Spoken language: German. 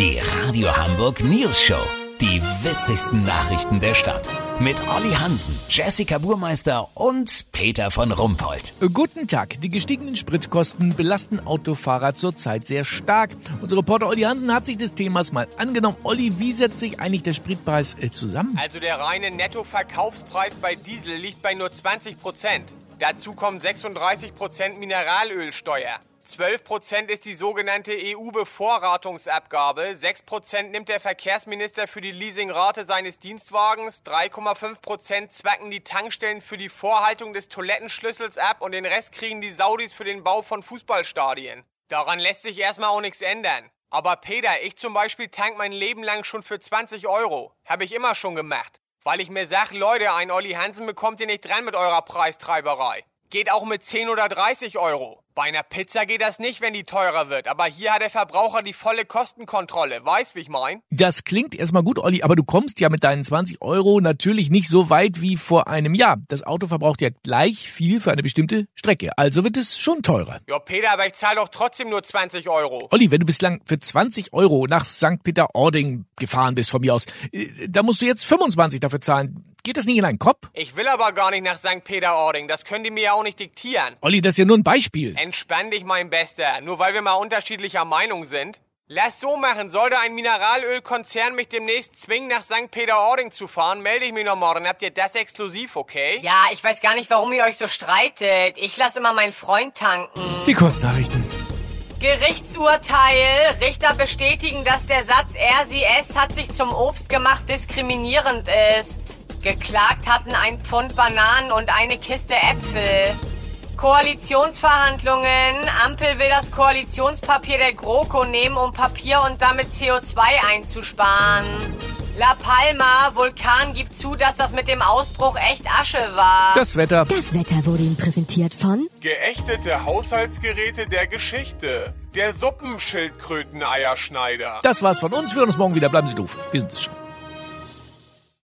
Die Radio Hamburg News Show. Die witzigsten Nachrichten der Stadt. Mit Olli Hansen, Jessica Burmeister und Peter von Rumpold. Guten Tag. Die gestiegenen Spritkosten belasten Autofahrer zurzeit sehr stark. Unser Reporter Olli Hansen hat sich des Themas mal angenommen. Olli, wie setzt sich eigentlich der Spritpreis äh, zusammen? Also der reine Nettoverkaufspreis bei Diesel liegt bei nur 20 Prozent. Dazu kommen 36 Prozent Mineralölsteuer. 12% ist die sogenannte EU-Bevorratungsabgabe, 6% nimmt der Verkehrsminister für die Leasingrate seines Dienstwagens, 3,5% zwacken die Tankstellen für die Vorhaltung des Toilettenschlüssels ab und den Rest kriegen die Saudis für den Bau von Fußballstadien. Daran lässt sich erstmal auch nichts ändern. Aber Peter, ich zum Beispiel tank mein Leben lang schon für 20 Euro. Habe ich immer schon gemacht. Weil ich mir sag, Leute, ein Olli Hansen bekommt ihr nicht dran mit eurer Preistreiberei. Geht auch mit 10 oder 30 Euro. Bei einer Pizza geht das nicht, wenn die teurer wird. Aber hier hat der Verbraucher die volle Kostenkontrolle. Weißt, wie ich mein? Das klingt erstmal gut, Olli, aber du kommst ja mit deinen 20 Euro natürlich nicht so weit wie vor einem Jahr. Das Auto verbraucht ja gleich viel für eine bestimmte Strecke. Also wird es schon teurer. Ja, Peter, aber ich zahle doch trotzdem nur 20 Euro. Olli, wenn du bislang für 20 Euro nach St. Peter-Ording gefahren bist von mir aus, äh, da musst du jetzt 25 dafür zahlen. Geht das nicht in einen Kopf? Ich will aber gar nicht nach St. Peter-Ording. Das können die mir ja auch nicht diktieren. Olli, das ist ja nur ein Beispiel. Entspann dich, mein Bester. Nur weil wir mal unterschiedlicher Meinung sind. Lass so machen. Sollte ein Mineralölkonzern mich demnächst zwingen, nach St. Peter-Ording zu fahren, melde ich mich noch morgen. Habt ihr das exklusiv, okay? Ja, ich weiß gar nicht, warum ihr euch so streitet. Ich lasse immer meinen Freund tanken. Die Kurznachrichten. Gerichtsurteil. Richter bestätigen, dass der Satz er, sie, es hat sich zum Obst gemacht diskriminierend ist. Geklagt hatten ein Pfund Bananen und eine Kiste Äpfel. Koalitionsverhandlungen. Ampel will das Koalitionspapier der GroKo nehmen, um Papier und damit CO2 einzusparen. La Palma, Vulkan gibt zu, dass das mit dem Ausbruch echt Asche war. Das Wetter. Das Wetter wurde Ihnen präsentiert von Geächtete Haushaltsgeräte der Geschichte. Der Suppenschildkröteneierschneider. Das war's von uns. Wir hören uns morgen wieder. Bleiben Sie doof. Wir sind es schon.